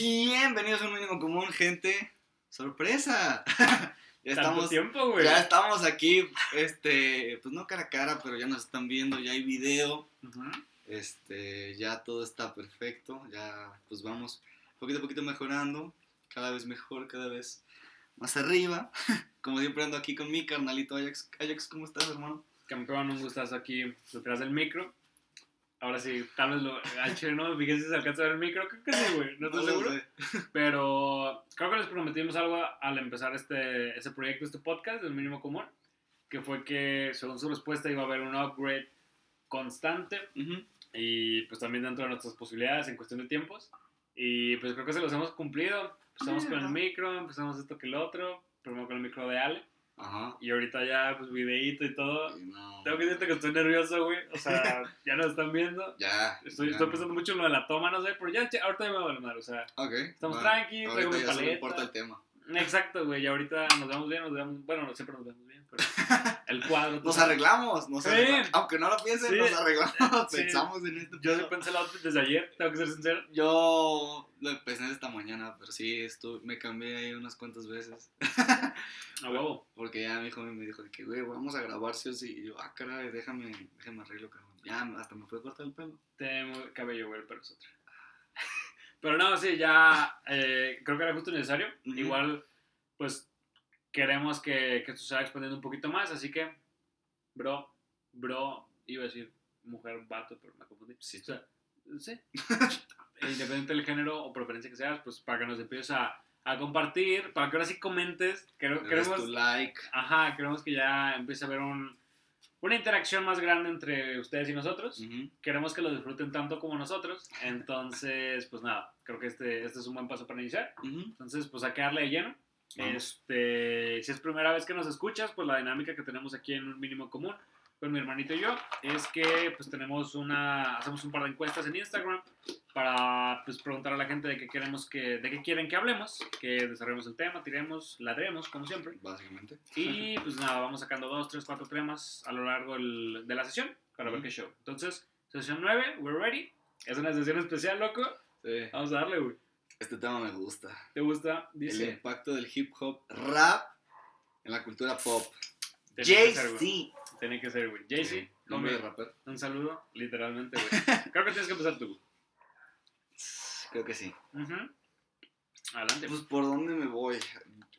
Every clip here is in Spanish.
Bienvenidos a un mínimo común, gente. Sorpresa. ya estamos, tiempo, güey. Ya estamos aquí, este, pues no cara a cara, pero ya nos están viendo, ya hay video. Este, ya todo está perfecto, ya pues vamos poquito a poquito mejorando, cada vez mejor, cada vez más arriba. Como siempre ando aquí con mi carnalito Ajax. Ajax, ¿cómo estás, hermano? Campeón, un gustazo aquí detrás del micro. Ahora sí, tal vez lo, al chile no fíjense si se alcanza a ver el micro, creo que sí, güey, no estoy seguro. Pero creo que les prometimos algo al empezar este, este proyecto, este podcast del mínimo común, que fue que según su respuesta iba a haber un upgrade constante y pues también dentro de nuestras posibilidades en cuestión de tiempos. Y pues creo que se los hemos cumplido. Empezamos con el micro, empezamos esto que el otro, primero con el micro de Ale. Ajá. Y ahorita ya, pues, videíto y todo. Tengo que decirte que estoy nervioso, güey. O sea, ya nos están viendo. Ya. Estoy, estoy pensando mucho en lo de la toma, no sé, pero ya, ahorita ya me va a valer O sea, estamos tranquilos, traigo mi paleta. No importa el tema. Exacto, güey. Y ahorita nos vemos bien, nos vemos. Bueno, siempre nos vemos bien, pero. El cuadro. nos arreglamos, nos arreglamos. Aunque no lo piensen, nos arreglamos. Pensamos en esto. Yo pensé el outfit desde ayer, tengo que ser sincero. Yo lo empecé esta mañana, pero sí, estuve, me cambié ahí unas cuantas veces. A huevo. Porque ya mi hijo me dijo que, güey, vamos a grabar sí o sí. Y yo, ah, caray, déjame, déjame arreglo, cabrón. Ya, hasta me fue a cortar el pelo. Tengo cabello, güey, pero es otra. Pero no, sí, ya eh, creo que era justo necesario. Igual, pues queremos que, que esto se vaya expandiendo un poquito más, así que, bro, bro, iba a decir mujer, vato, pero me confundí. Sí. O sea, sí. Independiente del género o preferencia que seas, pues para que nos empieces a, a compartir, para que ahora sí comentes. queremos, tu like. Ajá, queremos que ya empiece a haber un, una interacción más grande entre ustedes y nosotros. Queremos que lo disfruten tanto como nosotros. Entonces, pues nada, creo que este, este es un buen paso para iniciar. Entonces, pues a quedarle de lleno. Este, si es primera vez que nos escuchas, pues la dinámica que tenemos aquí en un mínimo común con mi hermanito y yo es que pues tenemos una hacemos un par de encuestas en Instagram para pues preguntar a la gente de qué queremos que de qué quieren que hablemos, que desarrollemos el tema, tiremos, ladremos como siempre. Básicamente. Y pues nada, vamos sacando dos, tres, cuatro temas a lo largo de la sesión para ver qué show. Entonces, sesión 9, we're ready. Es una sesión especial, loco. Sí. Vamos a darle, güey. Este tema me gusta. ¿Te gusta? Dice. El impacto del hip hop rap en la cultura pop. Jay-Z. Tiene que ser, güey. Jay-Z. nombre de rapper. Un saludo, literalmente, güey. Creo que tienes que empezar tú. Creo que sí. Adelante. Pues por dónde me voy.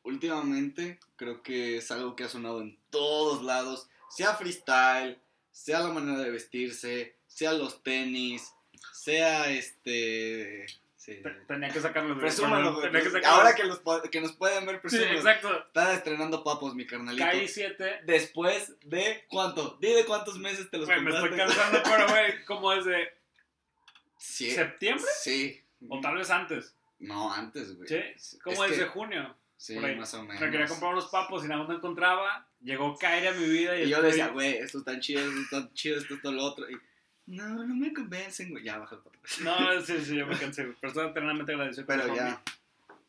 Últimamente creo que es algo que ha sonado en todos lados. Sea freestyle, sea la manera de vestirse, sea los tenis, sea este Tenía que sacarlo. Presúmalo, Ahora que, los, que nos pueden ver, presúmalo. Sí, exacto. Está estrenando papos, mi carnalito. Caí 7. Después de cuánto? Dile cuántos meses te los güey, me estoy cansando, pero güey, ¿cómo es de septiembre? Sí. O tal vez antes. No, antes, güey. Sí, ¿cómo es, de junio. Sí, más o menos. Me quería comprar unos papos y nada más no encontraba. Llegó Kairi a mi vida y, y yo decía, güey, esto está chido, esto está chido, esto es todo lo otro. Y no, no me convencen, güey. Ya baja el papel. No, sí, sí, yo me cansé, güey. Pero estoy eternamente agradecido. Pero ya,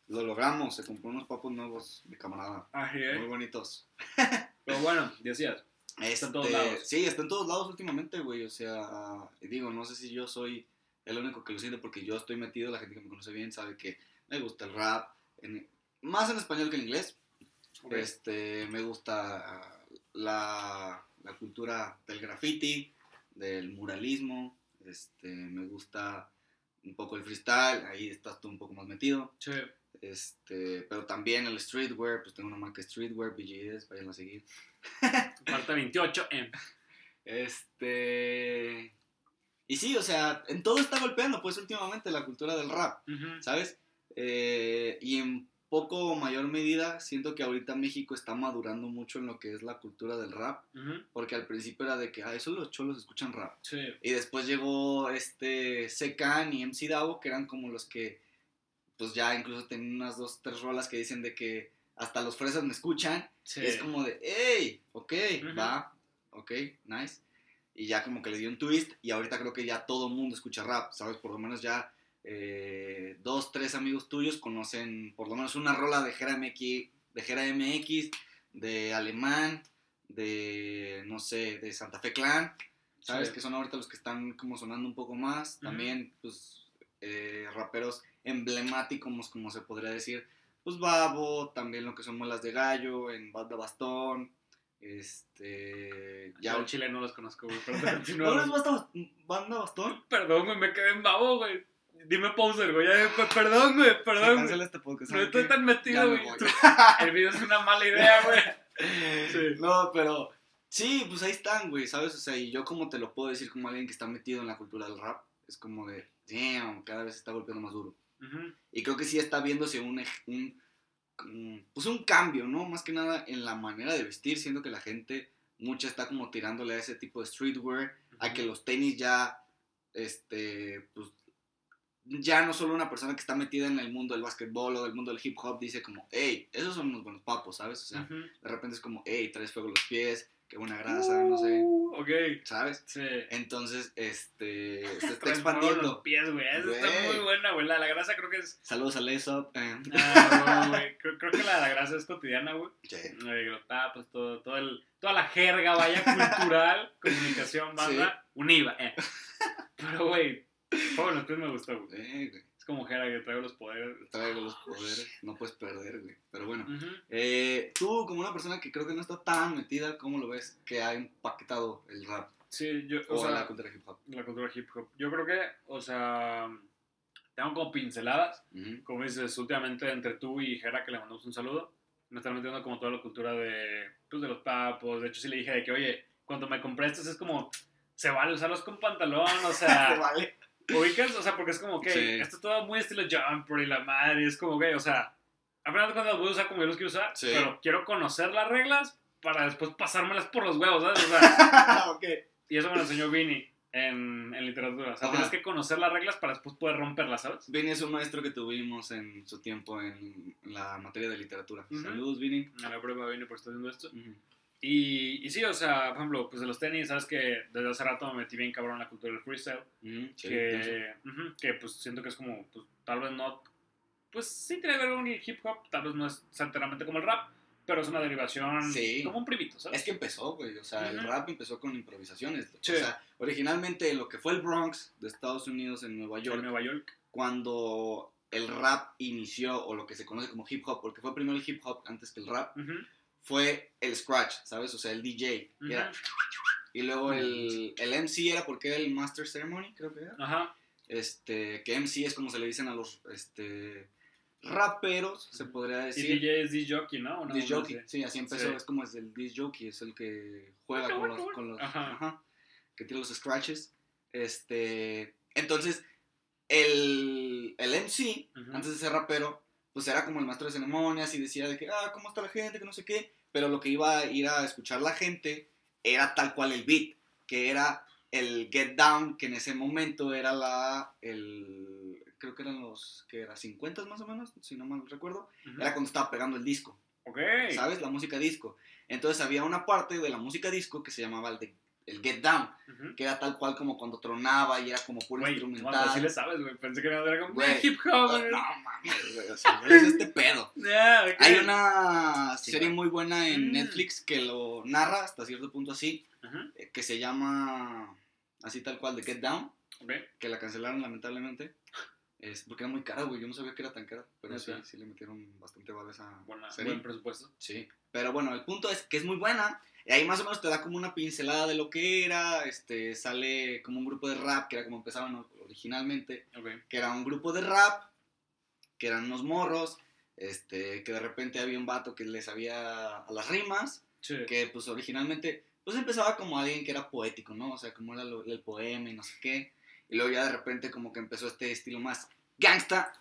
lo logramos. Se compró unos papos nuevos, mi camarada. Ajá. Muy bonitos. Pero bueno, decías. Está en todos este, lados. Sí, está en todos lados últimamente, güey. O sea, digo, no sé si yo soy el único que lo siente porque yo estoy metido. La gente que me conoce bien sabe que me gusta el rap. más en español que en inglés. Este, me gusta la, la cultura del graffiti del muralismo, este, me gusta un poco el freestyle, ahí estás tú un poco más metido. Sí. Este, pero también el streetwear, pues tengo una marca streetwear, BGS, vayan a seguir. Parte 28M. Este. Y sí, o sea, en todo está golpeando, pues últimamente la cultura del rap, ¿sabes? Eh, y en poco o mayor medida, siento que ahorita México está madurando mucho en lo que es la cultura del rap, porque al principio era de que, ah, eso los cholos escuchan rap. Y después llegó este Secan y MC Davo, que eran como los que, pues ya incluso tenían unas dos, tres rolas que dicen de que hasta los fresas me escuchan. es como de, hey, ok, va, ok, nice. Y ya como que le dio un twist y ahorita creo que ya todo el mundo escucha rap, ¿sabes? Por lo menos ya eh, dos, tres amigos tuyos conocen por lo menos una rola de Jera MX, de, Jera MX, de Alemán, de, no sé, de Santa Fe Clan, ¿sabes? Que son ahorita los que están como sonando un poco más. También, pues, eh, raperos emblemáticos, como se podría decir, pues Babo, también lo que son Muelas de Gallo, en Banda Bastón, este... Ya el chile no los conozco, güey, ¿No basta, Banda Bastón? Perdón, güey, me quedé en Babo, güey. Dime Poser, güey. Perdón, güey, perdón. Este podcast, no estoy tan metido, güey. El video es una mala idea, güey. Sí. No, pero... Sí, pues ahí están, güey, ¿sabes? O sea, y yo como te lo puedo decir como alguien que está metido en la cultura del rap, es como de, damn, cada vez está golpeando más duro. Y creo que sí está viéndose un, un, pues un cambio, ¿no? Más que nada en la manera de vestir, siendo que la gente, mucha está como tirándole a ese tipo de streetwear, a que los tenis ya, este, pues, ya no solo una persona que está metida en el mundo del básquetbol o del mundo del hip hop dice como, hey, esos son unos buenos papos, ¿sabes? O sea, de repente es como, hey, traes fuego los pies, qué buena grasa, no sé. Uh, ok. ¿Sabes? Sí. Entonces, este, se está expandiendo. los pies, güey. Eso está muy buena, güey. La, la, grasa creo que es... Saludos a Lesop. Eh. Ah, güey. Creo, creo, que la, la, grasa es cotidiana, güey. Sí. Los tapas, todo, todo el, toda la jerga, vaya, cultural, comunicación, banda, sí. univa. Eh. Pero, güey, los pies me gustó, güey. Sí, güey. Como Jera que traigo los poderes. Traigo los poderes, no puedes perder, güey. Pero bueno, eh, tú como una persona que creo que no está tan metida, ¿cómo lo ves que ha impactado el rap? Sí, yo, o, sea, la cultura hip hop. La cultura hip hop. Yo creo que, o sea, tengo como pinceladas, como dices, últimamente entre tú y Jera, que le mandamos un saludo, me están metiendo como toda la cultura de, pues, de los papos. De hecho, sí le dije de que, oye, cuando me compré estos es como, se vale usarlos con pantalón, o sea... se vale ubicas, o sea, porque es como que esto es todo muy estilo jumper y la madre, es como que, o sea, a final de cuentas los voy a usar como yo los quiero usar, pero quiero conocer las reglas para después pasármelas por los huevos, ¿sabes? O sea, okay. Y eso me lo enseñó Vini en, en literatura. O sea, tienes que conocer las reglas para después poder romperlas, ¿sabes? Vini es un maestro que tuvimos en su tiempo en, la materia de literatura. Saludos, Vini. A la prueba, Vini, por estar haciendo esto. Y, y, sí, o sea, por ejemplo, pues de los tenis, sabes que desde hace rato me metí bien cabrón en la cultura del freestyle. que, que pues siento que es como, pues tal vez no, pues sí tiene que ver con el hip hop, tal vez no es enteramente como el rap, pero es una derivación como un primito, ¿sabes? Es que empezó, güey, o sea, el rap empezó con improvisaciones. O sea, originalmente lo que fue el Bronx de Estados Unidos en Nueva York. En Nueva York. Cuando el rap inició, o lo que se conoce como hip hop, porque fue primero el hip hop antes que el rap fue el scratch, ¿sabes? O sea, el DJ. y luego el, el, MC era porque era el Master Ceremony, creo que era. Ajá. Este, que MC es como se le dicen a los este, raperos, se podría decir. Y DJ es disc jockey, ¿no? disc jockey, sí, así empezó. Es como es el disc jockey, es el que juega con los, con los ajá. que tiene los scratches. Este, entonces, el, el MC, antes de ser rapero, pues era como el maestro de ceremonias y decía de que, ah, ¿cómo está la gente? Que no sé qué. Pero lo que iba a ir a escuchar la gente era tal cual el beat, que era el Get Down, que en ese momento era la, el, creo que eran los, que era 50 más o menos, si no mal recuerdo, era cuando estaba pegando el disco. Ok. ¿Sabes? La música disco. Entonces había una parte de la música disco que se llamaba el de el Get Down, que era tal cual como cuando tronaba y era como puro instrumental. Así le sabes, güey. Pensé que era como hip hop, güey. No, mames, güey. O sea, es este pedo. Hay una serie muy buena en mm. Netflix que lo narra hasta cierto punto así, eh, que se llama así tal cual, The Get Down, que la cancelaron lamentablemente. Es porque era muy cara, güey. Yo no sabía que era tan cara. Pero sí, sí le metieron bastante vale esa Buena, serie. Buen presupuesto. Sí. Pero bueno, el punto es que es muy buena. Y ahí más o menos te da como una pincelada de lo que era. Este, sale como un grupo de rap, que era como empezaban originalmente. Que era un grupo de rap, que eran unos morros. Este, que de repente había un vato que les sabía a las rimas. Que pues originalmente, pues empezaba como alguien que era poético, ¿no? O sea, como era el poema y no sé qué. Y luego ya de repente como que empezó este estilo más gangsta,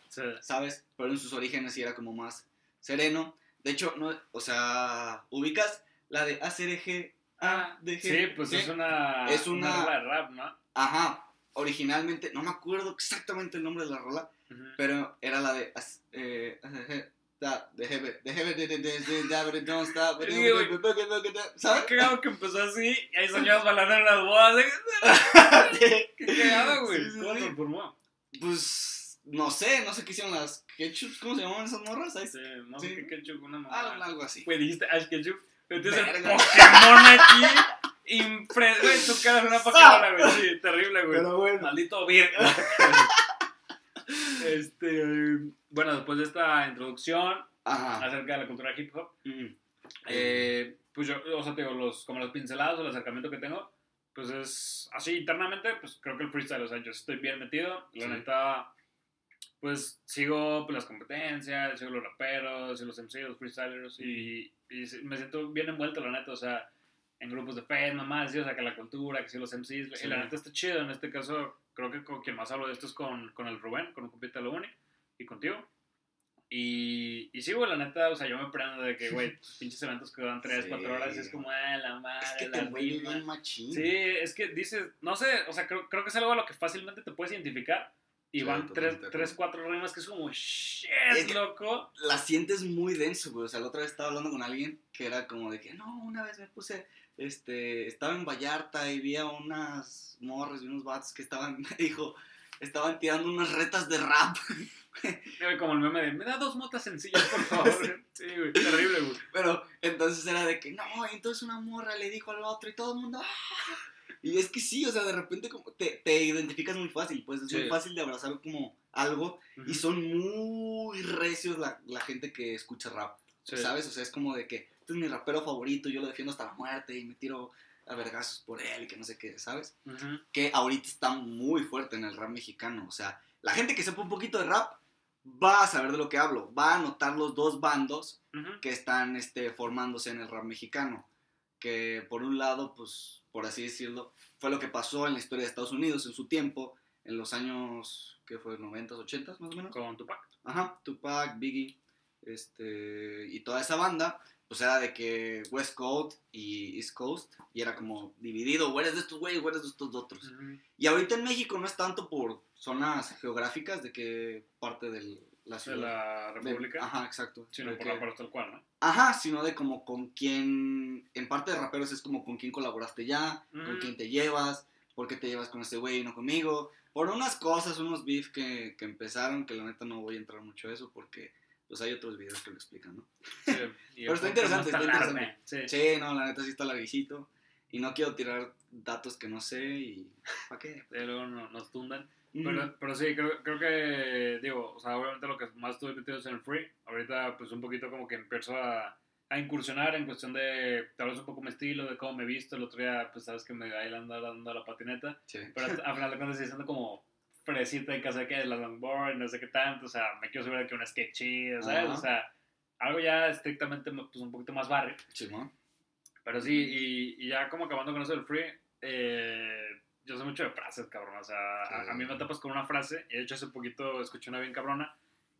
¿sabes? Pero en sus orígenes sí era como más sereno. De hecho, no, o sea, ubicas la de ACRG, ADG. Sí, pues es una es una, rola de rap, ¿no? Ajá. Originalmente, no me acuerdo exactamente el nombre de la rola, pero era la de eh, ¿Sabes? Qué cagado que empezó así y hay señoras bailando en las bodas. Qué cagado, güey. ¿Cómo se formó? Pues no sé, no sé qué hicieron las ketchup, ¿cómo se llamaban esas morras? Sí, no sé qué ketchup, una morra. Algo así. Dijiste Ash Ketchup. Entonces el Pokémon aquí. Impre güey, tu cara es una Pokémon, güey. Sí, terrible, güey. Pero bueno. Maldito virgen. este, bueno, después de esta introducción acerca de la cultura hip hop, eh, pues yo, o sea, te digo, los, como los pincelados o el acercamiento que tengo, pues es así internamente, pues creo que el freestyle, o sea, yo estoy bien metido, la neta, pues sigo pues, las competencias, sigo los raperos, sigo los MCs, los freestylers, y, y, me siento bien envuelto, la neta, o sea, en grupos de fe, nomás, o sea, que la cultura, que sigo los MCs, y la neta está chido, en este caso, creo que con quien más hablo de esto es con, con el Rubén, con un compita de la uni, y contigo. Y, y sí, güey, la neta, o sea, yo me prendo de que, güey, pinches eventos que duran 3, 4 horas y es como, ah, la madre, es que la machín. Sí, es que dices, no sé, o sea, creo, creo que es algo a lo que fácilmente te puedes identificar. Y van 3, 4 rimas que es como, shit, es loco. La sientes muy denso, güey. O sea, la otra vez estaba hablando con alguien que era como de que, no, una vez me puse, este, estaba en Vallarta y vi a unas morras y unos vatos que estaban, dijo, estaban tirando unas retas de rap. Como el meme de, me da dos motas sencillas, por favor. sí, güey, terrible, güey. Pero entonces era de que, no, entonces una morra le dijo al otro y todo el mundo, ¡ah! Y es que sí, o sea, de repente como te, te identificas muy fácil, pues es muy fácil de abrazar como algo y son muy recios la, la gente que escucha rap, ¿sabes? O sea, es como de que, este es mi rapero favorito, yo lo defiendo hasta la muerte y me tiro a vergazos por él y que no sé qué, ¿sabes? Que ahorita está muy fuerte en el rap mexicano, o sea, la gente que sepa un poquito de rap va a saber de lo que hablo, va a notar los dos bandos que están este, formándose en el rap mexicano. Que por un lado, pues, por así decirlo, fue lo que pasó en la historia de Estados Unidos en su tiempo, en los años, ¿qué fue? ¿90s, 80s más o menos? Con Tupac. Ajá, Tupac, Biggie, este, y toda esa banda, pues era de que West Coast y East Coast, y era como dividido, o eres de estos güeyes, o eres de estos otros. Y ahorita en México no es tanto por zonas geográficas de que parte de la ciudad. De la República. ajá, exacto. Sino por la tal cual, ¿no? Ajá, sino de como con quién, en parte de raperos es como con quién colaboraste ya, con quién te llevas, por qué te llevas con ese güey y no conmigo. Por unas cosas, unos beef que, que empezaron, que la neta no voy a entrar mucho a eso porque pues hay otros videos que lo explican, ¿no? Sí, Pero está interesante, está interesante. Sí. sí. no, la neta sí está larguito. Y no quiero tirar datos que no sé y... ¿Para qué? Pero no, nos tundan. Pero, pero sí, creo, creo que, digo, o sea, obviamente lo que más estuve metido es en el free. Ahorita, pues un poquito como que empiezo a, a incursionar en cuestión de, tal vez un poco mi estilo, de cómo me he visto. El otro día, pues sabes que me ahí ando dando la patineta. Sí. Pero a final de cuentas, estoy siendo como fresita en casa que es la longboard, no sé qué tanto. O sea, me quiero subir aquí una skate chida, ¿sabes? O sea, algo ya estrictamente, pues un poquito más barrio. Sí, ¿no? Pero sí, y, y, ya como acabando con eso del free, eh yo sé mucho de frases, cabrón. O sea, a, mí me tapas con una frase. Y de hecho, hace poquito escuché una bien cabrona.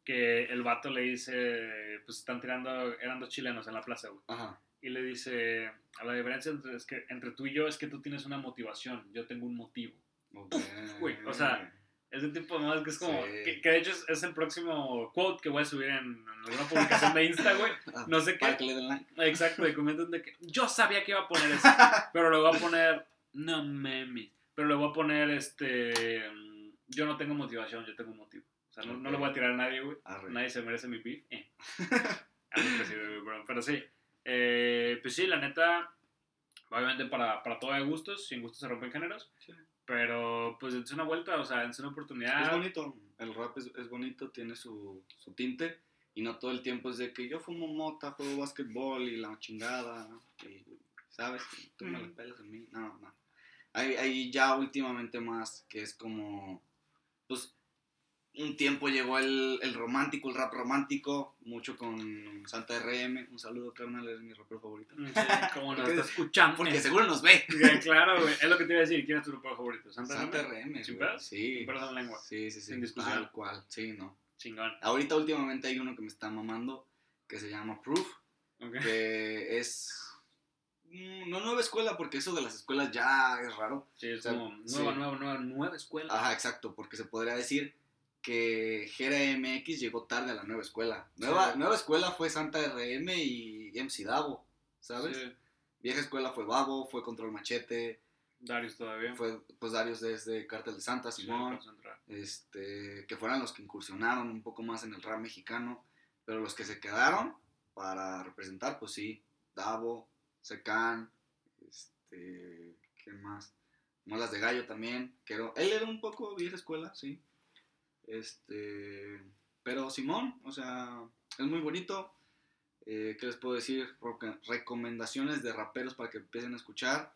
Que el vato le dice: Pues están tirando, eran dos chilenos en la plaza, güey. Ajá. Y le dice: A la diferencia entre, es que, entre tú y yo es que tú tienes una motivación. Yo tengo un motivo. Güey, o sea. Ese tipo de más que es como. Que, de hecho es, el próximo quote que voy a subir en, alguna publicación de Insta, güey. Ah, no sé qué. Exacto, y comentan de que yo sabía que iba a poner eso. pero lo voy a poner. No memes. Pero le voy a poner, este, yo no tengo motivación, yo tengo un motivo. O sea, no, no le voy a tirar a nadie, güey. Nadie se merece mi beef. Eh. pero sí. Eh, pues sí, la neta, obviamente para, para todo hay gustos, sin gustos se rompen géneros. Sí. Pero pues es una vuelta, o sea, es una oportunidad. Es bonito, el rap es, es bonito, tiene su, su, tinte. Y no todo el tiempo es de que yo fumo mota, juego básquetbol y la chingada. Y, ¿Sabes? Tú me la pelas en mí. No, no. Hay, ya últimamente más que es como, pues, un tiempo llegó el, el, romántico, el rap romántico, mucho con Santa RM. Un saludo, carnal, es mi rapero favorito. Sí, como nos está escuchando. Porque seguro nos ve. claro, güey. Es lo que te iba a decir. ¿Quién es tu rapero favorito? Santa, Santa RM. ¿Sin Sí. Sin lengua. Sí, sí, sí. Sin discusión. Tal cual. Sí, no. Chingón. Ahorita, últimamente, hay uno que me está mamando que se llama Proof. Que es no nueva escuela, porque eso de las escuelas ya es raro. Sí, es como nueva, nueva, nueva, nueva escuela. Ajá, exacto, porque se podría decir que Gera MX llegó tarde a la nueva escuela. Nueva, nueva escuela fue Santa RM y MC Davo, ¿sabes? Vieja escuela fue Babo, fue Control Machete. Darius todavía. Fue pues Darius desde Cártel de Santa, Simón. este, que fueran los que incursionaron un poco más en el rap mexicano. Pero los que se quedaron para representar, pues sí, Davo, Secan, este, ¿quién más? Molas de Gallo también, que él era un poco vieja escuela, sí. Este, pero Simón, o sea, es muy bonito. Eh, ¿Qué les puedo decir? Recomendaciones de raperos para que empiecen a escuchar.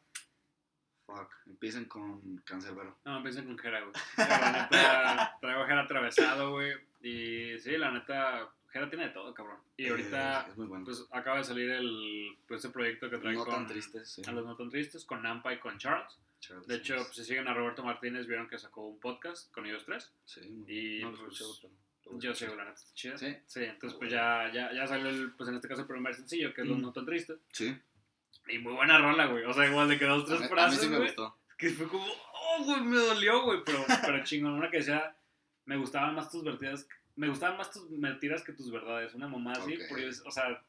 Fuck, empiecen con Cancerbero. No, empiecen con Jera, güey. La neta, traigo Jera atravesado, güey. Y sí, la neta, Jera tiene de todo, cabrón. Y ahorita, muy bueno. pues acaba de salir el, pues, ese proyecto que trae no con... tan tristes, sí. A los no tan tristes, con Nampa y con Charles. Charles, De hecho, pues, si siguen a Roberto Martínez, vieron que sacó un podcast con ellos tres. Sí, y, no pues, pero Yo sé, la neta está chida. Sí. Sí, entonces Ah, pues ya, ya, ya salió, el, pues en este caso el primer sencillo, que es Los Mm. No Tan Tristes. Sí. Y muy buena rola, güey. O sea, igual de que dos, A tres mí, a mí frases, sí me güey, gustó. Que fue como, oh, güey, me dolió, güey. Pero, pero chingón, una que decía, me gustaban más tus vertidas, me gustaban más tus mentiras que tus verdades. Una mamá así, Ok. porque, o sea,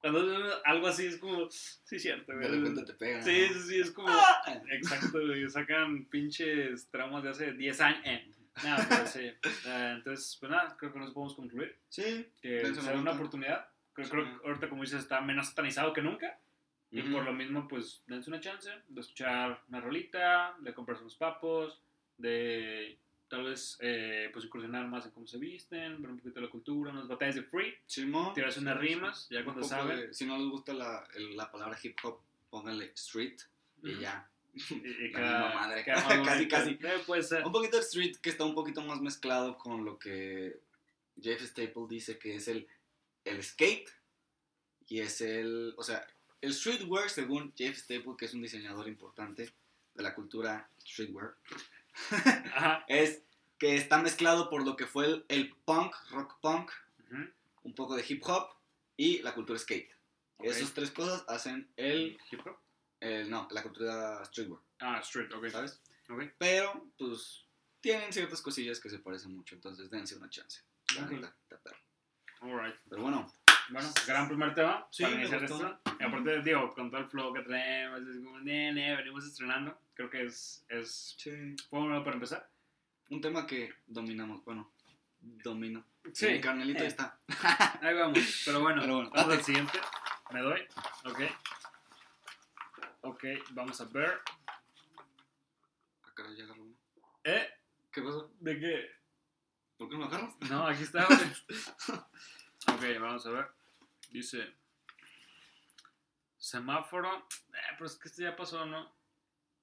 cuando algo así es como, sí, cierto, güey. De repente te pegan. Sí, sí, sí, es como, Ah. exacto, güey. Sacan pinches traumas de hace 10 años. Eh. Nada, pero sí. Eh, entonces, pues nada, creo que nos podemos concluir. Sí. Que sea una oportunidad. Creo, Sí. creo que ahorita, como dices, está menos satanizado que nunca. Y Ujú. por lo mismo, pues, dense una chance de escuchar una rolita, de comprarse unos papos, de tal vez, eh, pues, incursionar más en cómo se visten, ver un poquito de la cultura, unas batallas de free, tirarse unas rimas, ya Un cuando saben. de- si no les gusta la, el- la palabra hip hop, pónganle street y ya. Y, misma madre. Casi, casi. Eh, ser. Un poquito de street que está un poquito más mezclado con lo que Jeff Staple dice que es el, el skate y es el, o sea, el streetwear según Jeff Staple, que es un diseñador importante de la cultura streetwear, Ajá. es que está mezclado por lo que fue el, el punk, rock punk, un poco de hip hop y la cultura skate. Ok. Esas tres cosas hacen el, ¿Hip hop? el- no, la cultura streetwear, Ah, street, ok. ¿sabes? Ok. Pero, pues, tienen ciertas cosillas que se parecen mucho, entonces dense una chance. La Ok. neta, está perro. Alright. Pero bueno, Bueno, gran primer tema Sí, para iniciar esto. Y aparte, digo, con todo el flow que traemos, es como, nene, venimos estrenando. Creo que es, es fue bueno para empezar. un tema que dominamos, bueno, domino. Sí. Mi carnelito Eh. ahí está. Ahí vamos. Pero bueno, Pero bueno. vamos al siguiente. Me doy. Ok. Ok, vamos a ver. Ah, caray, ya agarró uno. ¿Eh? ¿Qué pasó? ¿De qué? ¿Por qué no lo agarras? No, aquí está, güey. ok, vamos a ver. Dice. Semáforo. Eh, pero es que este ya pasó, ¿no?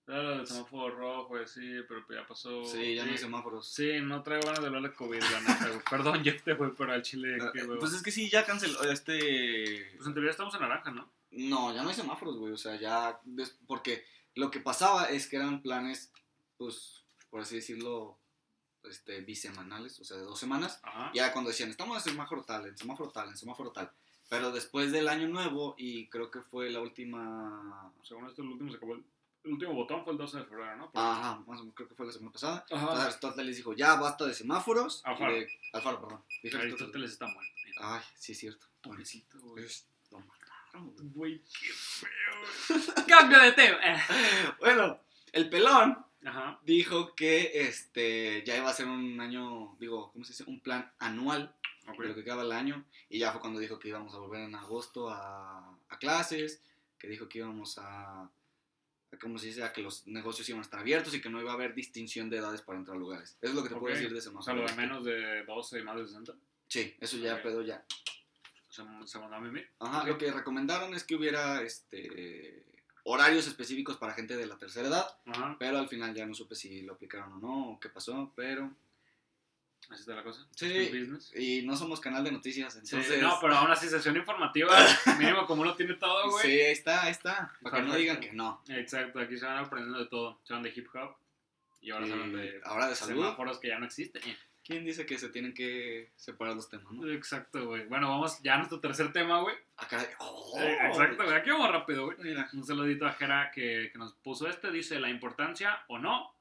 Era lo del semáforo rojo, sí, pero pues ya pasó. Sí, ya no hay semáforos. Sí, no traigo ganas de hablar de COVID, la neta, güey. Perdón, Jeff, te güey, pero al chile, Ah, qué eh. Pues es que sí, ya canceló este... Pues en teoría estamos en naranja, ¿no? No, ya no hay semáforos, güey. O sea, ya. Porque lo que pasaba es que eran planes, pues, por así decirlo, este, bisemanales, o sea, de dos semanas. Ajá. Ya cuando decían, estamos en semáforo tal, en semáforo tal, en semáforo tal. Pero después del año nuevo, y creo que fue la última. Según esto, el último se acabó. El, el último botón fue el 12 de febrero, ¿no? Por- Ajá, más o menos, creo que fue la semana pasada. Ajá. Entonces Aristóteles les dijo, ya basta de semáforos. Alfaro. de- Alfaro, perdón. Dije Aristóteles está muerto. Ay, sí, es cierto. Pobrecito, güey. lo mataron, güey. Güey, qué feo. Cambio de tema. Bueno, el pelón Ajá. dijo que este ya iba a ser un año, digo, ¿cómo se dice? Un plan anual Ok. de lo que quedaba el año. Y ya fue cuando dijo que íbamos a volver en agosto a, a clases, que dijo que íbamos a, a, ¿cómo se dice? A que los negocios iban a estar abiertos y que no iba a haber distinción de edades para entrar a lugares. Eso es lo que te puedo Ok. decir de ese O sea, lo de menos de 12 y más de 60. Sí, eso ya Ok. pedo ya. Se, se mandó a mimir. Ajá, lo que recomendaron es que hubiera este horarios específicos para gente de la tercera edad, Ajá. pero al final ya no supe si lo aplicaron o no, o qué pasó, pero... Así está la cosa. Sí. Y no somos canal de noticias, Sí, entonces... no, pero aún así, sesión informativa, mínimo como lo tiene todo, güey. Sí, ahí está, ahí está. Para que no digan que no. Exacto, aquí se van aprendiendo de todo. Se van de hip hop y ahora se van de ahora de salud. semáforos que ya no existen. ¿Quién dice que se tienen que separar los temas, no? Exacto, güey. Bueno, vamos ya a nuestro tercer tema, güey. Ah, caray. Oh, Eh, Exacto, güey. Aquí vamos rápido, güey. Mira. Un saludito a Jera que, que nos puso este. Dice la importancia o no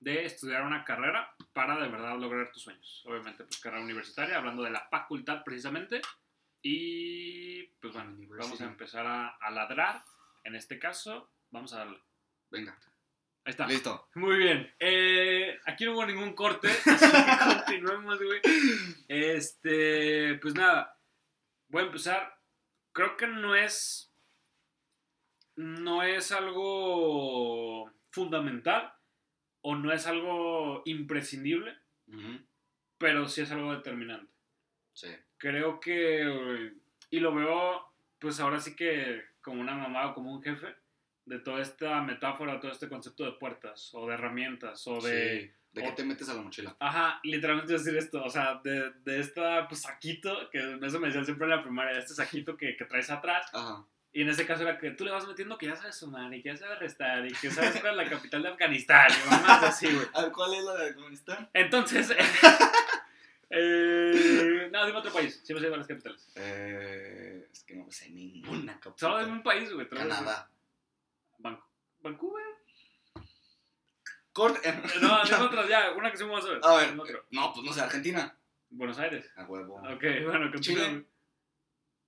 de estudiar una carrera para de verdad lograr tus sueños. Obviamente, pues carrera universitaria, hablando de la facultad precisamente. Y pues bueno, vamos a empezar a, a ladrar. En este caso, vamos a darle. Venga. Ahí está. Listo. Muy bien. Eh, aquí no hubo ningún corte, así que continuemos, güey. Este, pues nada, voy a empezar. Creo que no es, no es algo fundamental o no es algo imprescindible, Ujú. pero sí es algo determinante. Sí. Creo que, y lo veo, pues ahora sí que como una mamá o como un jefe, de toda esta metáfora, todo este concepto de puertas o de herramientas o de... Sí. ¿De qué te metes a la mochila? Ajá, literalmente decir esto, o sea, de, de esta pues, saquito, que eso me decían siempre en la primaria, este saquito que, que traes atrás. Ajá. Y en ese caso era que tú le vas metiendo que ya sabes sumar y que ya sabes restar y que sabes cuál es la capital de Afganistán y así, güey. A ver, ¿cuál es la de Afganistán? Entonces, eh, no, dime otro país, sí me sé las capitales. Eh, es que no sé ninguna capital. Solo dime un país, güey. Canadá. Ban- Vancouver. Corte. No, dime otra ya, una que sí me vas a ver. A ver, Dime otro. eh, no, pues no sé, Argentina. Buenos Aires. A huevo. Ok, bueno, continúa. Chile.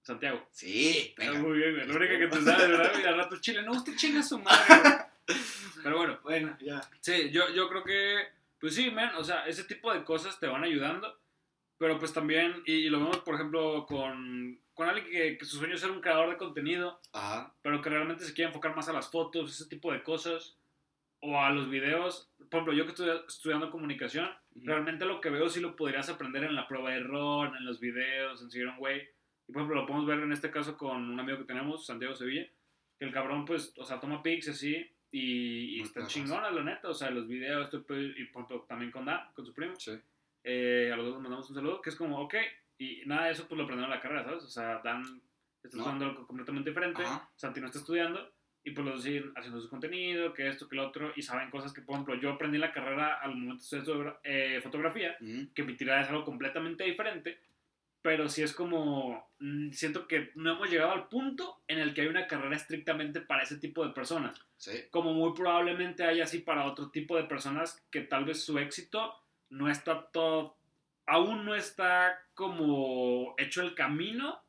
Santiago. Sí, venga. muy bien. La única que te sabes, ¿verdad? Y al rato Chile. No, usted chinga su madre, güey. Pero bueno, Bueno, ya. sí, yo, yo creo que, pues sí, man, o sea, ese tipo de cosas te van ayudando. Pero pues también, y, y lo vemos, por ejemplo, con, con alguien que, que su sueño es ser un creador de contenido, Ajá. pero que realmente se quiere enfocar más a las fotos, ese tipo de cosas, o a los videos. Por ejemplo, yo que estoy estudiando comunicación, realmente lo que veo sí lo podrías aprender en la prueba de error, en los videos, en seguir un güey. Y por ejemplo, lo podemos ver en este caso con un amigo que tenemos, Santiago Sevilla, que el cabrón, pues, o sea, toma pics así, y, y está chingona, la neta, o sea, los videos, esto, y ejemplo, también con Dan, con su primo. Sí. Eh, a los dos les mandamos un saludo, que es como, ok, y nada de eso pues lo aprendieron en la carrera, ¿sabes? O sea, Dan está No. estudiando algo completamente diferente, Ajá. Santi no está estudiando, y pues los siguen haciendo su contenido, que esto, que lo otro, y saben cosas que, por ejemplo, yo aprendí en la carrera al momento de estudiar eh, fotografía, Ujú. que mi tirada es algo completamente diferente, pero sí es como, mm, siento que no hemos llegado al punto en el que hay una carrera estrictamente para ese tipo de personas Sí. como muy probablemente hay así para otro tipo de personas que tal vez su éxito no está todo, aún no está como hecho el camino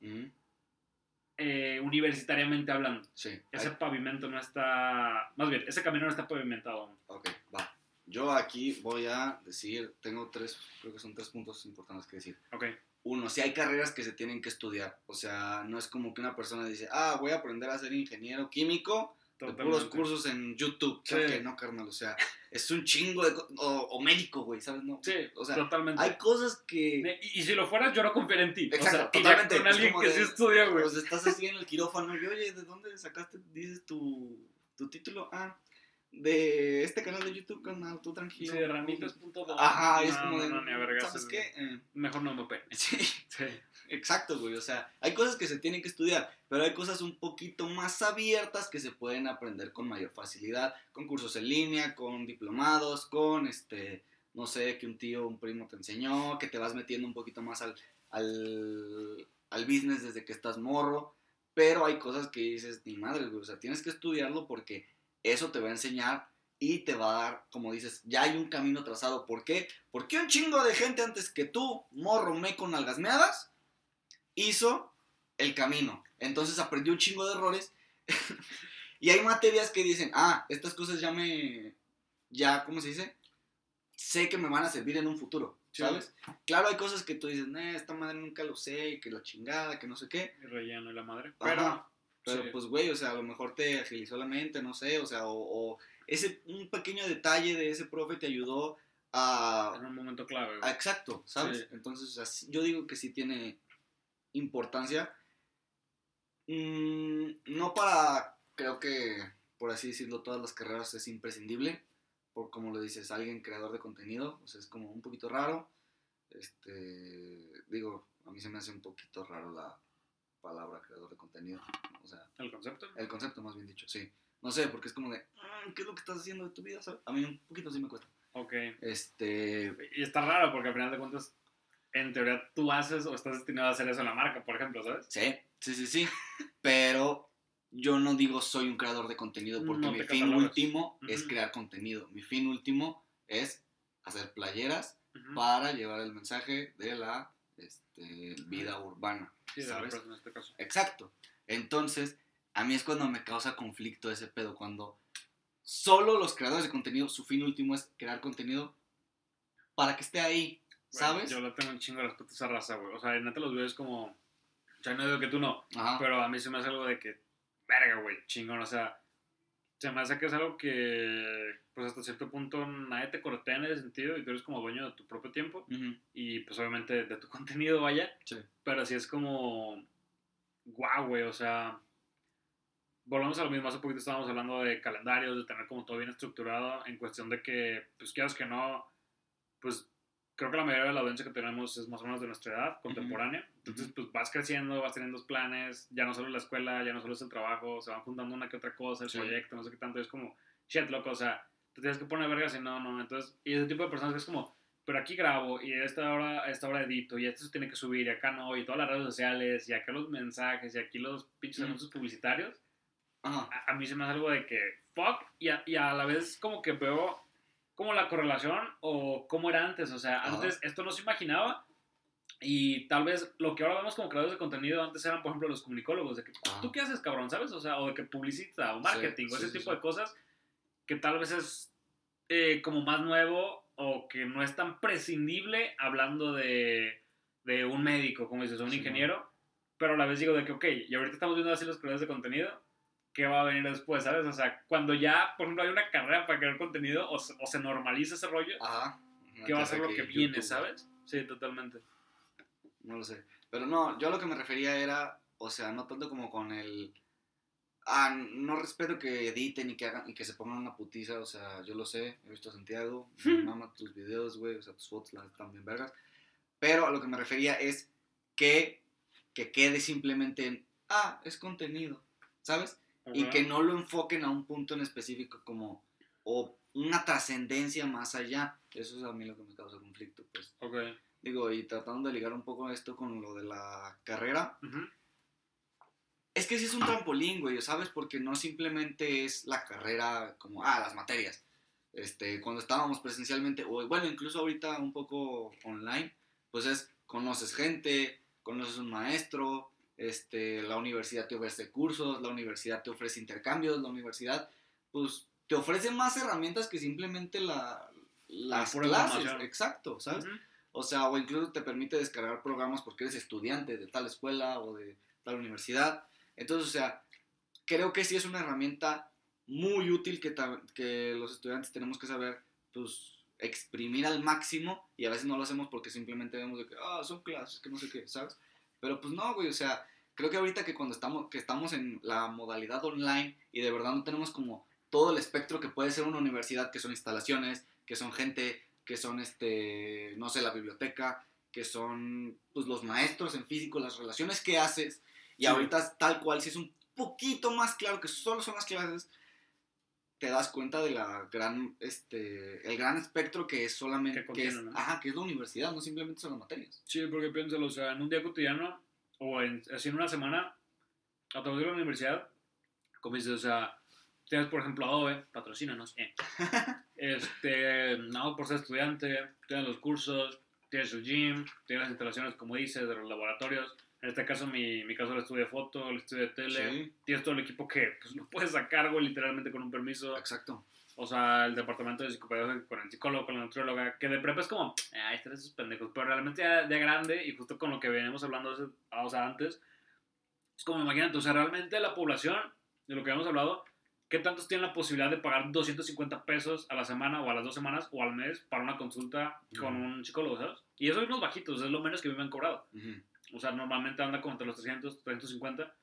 eh, universitariamente hablando. Sí. Ese pavimento no está, más bien, ese camino no está pavimentado aún. Ok, va. Yo aquí voy a decir, tengo tres, creo que son tres puntos importantes que decir. Ok, Uno, si hay carreras que se tienen que estudiar. O sea, no es como que una persona dice, ah, voy a aprender a ser ingeniero químico de puros totalmente. cursos en YouTube. Sí. que no, carnal. O sea, es un chingo de... O, o médico, güey, ¿sabes? No. Sí, O sea, totalmente. Hay cosas que... y, y si lo fueras, yo no confiaría en ti. Exacto, o sea, totalmente. con Es alguien como que de- sí estudia, güey. Pues estás así en el quirófano y oye, ¿de dónde sacaste, dices tu, tu título? Ah, de este canal de YouTube, canal, tú tranquilo. Sí, de ramitas.com. Ajá, es No, como no, de, no, ni a vergas, ¿sabes es- qué? Eh, Mejor no me opere. sí, Sí. exacto, güey, o sea, hay cosas que se tienen que estudiar, pero hay cosas un poquito más abiertas que se pueden aprender con mayor facilidad, con cursos en línea, con diplomados, con, este, no sé, que un tío, un primo te enseñó, que te vas metiendo un poquito más al, al, al business desde que estás morro, pero hay cosas que dices, ni madre, güey, o sea, tienes que estudiarlo porque eso te va a enseñar y te va a dar, como dices, ya hay un camino trazado. ¿Por qué? Porque un chingo de gente antes que tú, morro me con algasmeadas, hizo el camino. Entonces aprendió un chingo de errores. y hay materias que dicen, ah, estas cosas ya me, ya, ¿cómo se dice? Sé que me van a servir en un futuro, Sí. ¿sabes? Claro, hay cosas que tú dices, "Nah, esta madre nunca lo sé, que la chingada, que no sé qué. Y relleno y la madre. Ajá. Pero, Sí. pues, güey, o sea, a lo mejor te agilizó la mente, no sé, o sea, o, o ese, un pequeño detalle de ese profe te ayudó a... en un momento clave, a- exacto, ¿sabes? Sí. Entonces, o sea, yo digo que sí tiene importancia. Mm, no para, creo que, por así decirlo, todas las carreras es imprescindible, por como lo dices, alguien creador de contenido, o sea, es como un poquito raro. Este, digo, a mí se me hace un poquito raro la palabra creador de contenido, o sea, El concepto. el concepto más bien dicho, sí. No sé, porque es como de, "Mm, ¿qué es lo que estás haciendo de tu vida? ¿sabes? A mí un poquito sí me cuesta. Ok. Este, Y está raro porque al final de cuentas, en teoría tú haces o estás destinado a hacer eso en la marca, por ejemplo, ¿sabes? sí, sí, sí, sí. Pero yo no digo soy un creador de contenido porque No mi fin catalogas. último es crear contenido. Mi fin último es hacer playeras para llevar el mensaje de la este, vida urbana. Sí, de la ¿sabes? en este caso. Exacto. Entonces, a mí es cuando me causa conflicto ese pedo, cuando solo los creadores de contenido, su fin último es crear contenido para que esté ahí, ¿sabes? Yo le tengo un chingo de respeto a esa raza, güey. O sea, neta los videos como. O sea, no digo que tú no, Ajá. pero a mí se me hace algo de que. Verga, güey, chingón. O sea, se me hace que es algo que, pues hasta cierto punto nadie te cortea en ese sentido y tú eres como dueño de tu propio tiempo y pues obviamente de tu contenido, vaya. Sí. Pero así es como, guau, güey, o sea, volvemos a lo mismo, hace poquito estábamos hablando de calendarios, de tener como todo bien estructurado en cuestión de que, pues quieras que no, pues creo que la mayoría de la audiencia que tenemos es más o menos de nuestra edad, contemporánea. Entonces, pues vas creciendo, vas teniendo planes, ya no solo la escuela, ya no solo es el trabajo, se van juntando una que otra cosa, el proyecto, no sé qué tanto. Es como, shit, loco, o sea, te tienes que poner vergas y no, no. Entonces, y ese tipo de personas que es como, pero aquí grabo y a esta hora, a esta hora edito y esto se tiene que subir y acá no, y todas las redes sociales y acá los mensajes y aquí los pinches anuncios publicitarios. A, mí se me hace algo de que, fuck, y y a la vez como que veo como la correlación o cómo era antes. O sea, antes esto no se imaginaba y tal vez lo que ahora vemos como creadores de contenido antes eran, por ejemplo, los comunicólogos. De que, ¿tú qué haces, cabrón? ¿Sabes? O sea, o de que publicita o marketing o ese tipo de cosas que tal vez es eh, como más nuevo o que no es tan prescindible hablando de, de un médico, como dices, un ingeniero. Pero a la vez digo de que, ok, y ahorita estamos viendo así los creadores de contenido qué va a venir después, ¿sabes? O sea, cuando ya, por ejemplo, hay una carrera para crear contenido o, se normaliza ese rollo, ¿qué va a ser lo que, viene, ¿sabes? Sí, totalmente. No lo sé. Pero no, yo a lo que me refería era, o sea, no tanto como con el... Ah, no respeto que editen y que hagan y que se pongan una putiza, o sea, yo lo sé, he visto a Santiago, me mama tus videos, güey, o sea, tus fotos las están bien vergas. Pero a lo que me refería es que, que quede simplemente en, ah, es contenido, ¿sabes? Y que no lo enfoquen a un punto en específico como o una trascendencia más allá. Eso es a mí lo que me causa conflicto, pues. Digo, y tratando de ligar un poco esto con lo de la carrera. Es que sí es un trampolín, güey, ¿sabes? Porque no simplemente es la carrera como, ah, las materias. Este, cuando estábamos presencialmente, o bueno, incluso ahorita un poco online, pues es, conoces gente, conoces un maestro, este, la universidad te ofrece cursos, la universidad te ofrece intercambios, la universidad, pues, te ofrece más herramientas que simplemente la, las clases. Exacto, ¿sabes? O sea, o incluso te permite descargar programas porque eres estudiante de tal escuela o de tal universidad. Entonces, o sea, creo que sí es una herramienta muy útil que, que los estudiantes tenemos que saber, pues, exprimir al máximo y a veces no lo hacemos porque simplemente vemos de que, ah, son clases, que no sé qué, ¿sabes? Pero pues no, güey, o sea, creo que ahorita que cuando estamos, que estamos en la modalidad online y de verdad no tenemos como todo el espectro que puede ser una universidad, que son instalaciones, que son gente, que son, este, no sé, la biblioteca, que son pues, los maestros en físico, las relaciones que haces, y ahorita tal cual, si es un poquito más claro que solo son las clases, te das cuenta de la gran, este, el gran espectro que es solamente, que, es, ajá, que es la universidad, no simplemente son las materias. Sí, porque piénsalo, o sea, en un día cotidiano, o en, así en una semana, a través de la universidad, como dices, o sea, tienes por ejemplo Adobe, patrocínanos, eh. este, no, por ser estudiante, tienes los cursos, tienes el gym, tienes las instalaciones, como dices, de los laboratorios, en este caso, mi, mi caso, el estudio de foto, el estudio de tele. Tienes todo el equipo que pues, lo puedes a cargo literalmente con un permiso. Exacto. O sea, el departamento de psicopedagogía con el psicólogo, con la nutrióloga, que de prepa es como, ay, están esos pendejos. Pero realmente ya de grande, y justo con lo que veníamos hablando o sea, antes, es como, imagínate, o sea, realmente la población, de lo que habíamos hablado, ¿qué tantos tienen la posibilidad de pagar 250 pesos a la semana o a las dos semanas o al mes para una consulta con un psicólogo, ¿sabes? Y eso es los bajitos, es lo menos que me han cobrado. O sea, normalmente anda como entre los 300, 350.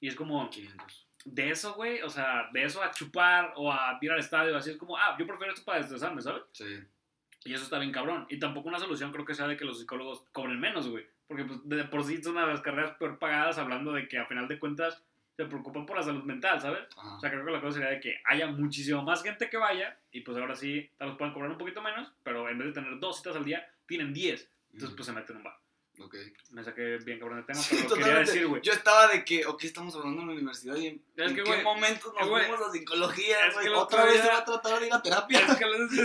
Y es como... 500. De eso, güey, o sea, de eso a chupar o a ir al estadio, así es como, ah, yo prefiero esto para estresarme, ¿sabes? Sí. Y eso está bien cabrón. Y tampoco una solución creo que sea de que los psicólogos cobren menos, güey. Porque pues, de por sí son una de las carreras peor pagadas hablando de que a final de cuentas se preocupan por la salud mental, ¿sabes? O sea, creo que la cosa sería de que haya muchísimo más gente que vaya y pues ahora sí, tal vez puedan cobrar un poquito menos, pero en vez de tener dos citas al día, tienen diez. Entonces, pues se meten en un bar. Ok. Me saqué bien cabrón el tema, pero lo quería decir, güey. Yo estaba de que, ok, estamos hablando en la universidad y en, ¿en qué momento nos fuimos a psicología, es que Otra vez se va a tratar de ir a terapia. Es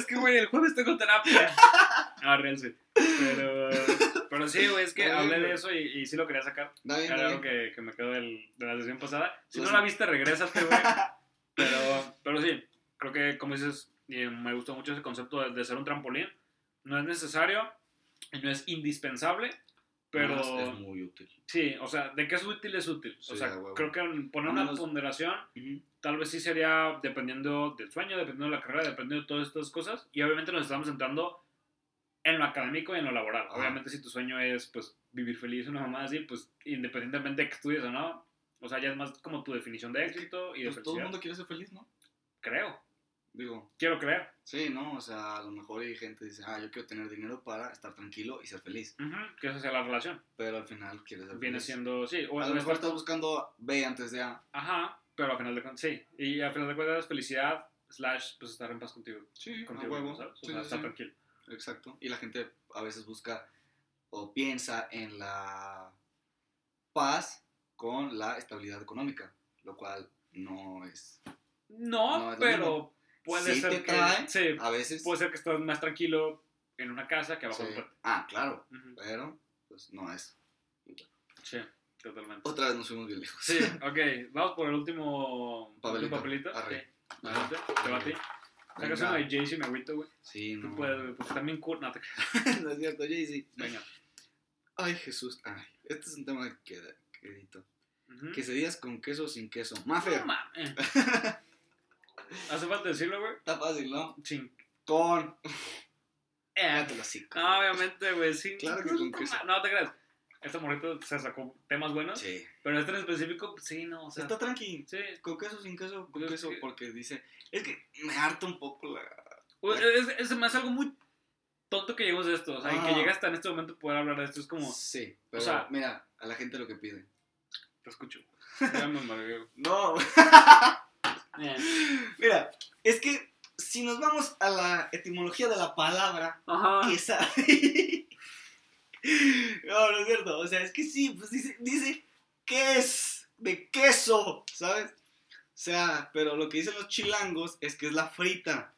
que, es el jueves tengo terapia. ah, real, sí. Pero, pero sí, güey, es que hablé de eso y, y, sí lo quería sacar. Era algo que, que, me quedó del, de la sesión pasada. Si no la viste, regrésate, güey. pero, pero sí, creo que, como dices, y me gustó mucho ese concepto de, de ser un trampolín. No es necesario, no es indispensable, Pero. es muy útil. Sí, o sea, de qué es útil es útil. o sea, creo que poner una ponderación tal vez sí sería dependiendo del sueño, dependiendo de la carrera, dependiendo de todas estas cosas. Y obviamente nos estamos entrando en lo académico y en lo laboral. Obviamente si tu sueño es pues vivir feliz, una mamá así, pues independientemente de que estudies o no, o sea, ya es más como tu definición de éxito y de pues Todo el mundo quiere ser feliz, ¿no? Creo. Digo. Quiero creer. Sí, ¿no? O sea, a lo mejor hay gente que dice, ah, yo quiero tener dinero para estar tranquilo y ser feliz. que esa sea la relación. Pero al final quieres ser Viene siendo, sí. O a lo mejor estás buscando B antes de A. Ajá, pero al final de cuentas, sí. Y al final de cuentas, felicidad, slash, pues estar en paz contigo. Sí, contigo, huevo. ¿sabes? O sea, estar tranquilo. Exacto. Y la gente a veces busca o piensa en la paz con la estabilidad económica, lo cual no es. No, pero puede ser que. sí, a veces. Puede ser que estés más tranquilo en una casa que abajo sí. de un Ah, claro. Pero, pues no es. Sí, totalmente. Otra vez nos fuimos bien lejos. Sí, ok. Vamos por el último papelito. papelito. Arre. Adelante, te va a ti. Sacas uno de Jay-Z, me agüito, güey. Sí, no. Tú puedes, güey, porque también cool. No te no es cierto, Jay-Z. Venga. Ay, Jesús. Ay, este es un tema que, que edito. Quesadillas con queso o sin queso. Mafer. No. ¿Hace falta decirlo, güey? Está fácil, ¿no? Con. Eh. No, obviamente, güey, sí. Claro que con queso. No te creas. Este morrito se sacó temas buenos. Sí. Pero este en específico, sí, no. O sea, Está tranqui. Sí. Con queso, sin queso, con queso. Porque dice. Es que me harta un poco la. Es, es, más algo muy tonto que lleguemos a esto. O sea, y que llega hasta en este momento poder hablar de esto. Es como. Sí. Pero, o sea, mira, a la gente lo que pide. Te escucho. Ya me no. Mira, es que si nos vamos a la etimología de la palabra, Ajá. quesadilla. no, no es cierto. O sea, es que sí, pues dice, dice que es de queso, ¿sabes? O sea, pero lo que dicen los chilangos es que es la frita.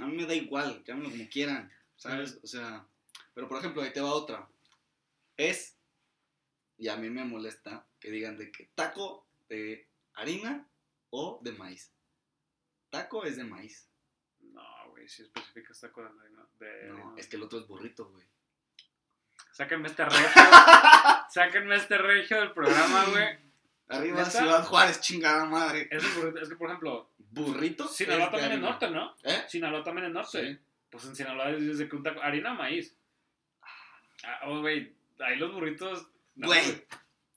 A mí me da igual, llámenlo como quieran, ¿sabes? O sea, pero por ejemplo, ahí te va otra. Es, y a mí me molesta que digan de que taco de harina o de maíz. Taco es de maíz. No, güey, si especificas taco de. De... No, es que el otro es burrito, güey. Sáquenme este regio. Sáquenme este regio del programa, güey. Arriba Ciudad Juárez, chingada madre. Es, es que, por ejemplo. ¿Burrito? Sinaloa también es norte, ¿no? ¿Eh? Sinaloa también es norte. Pues en Sinaloa es desde que un taco. Harina maíz. Ah, oh, güey. Ahí los burritos. Güey.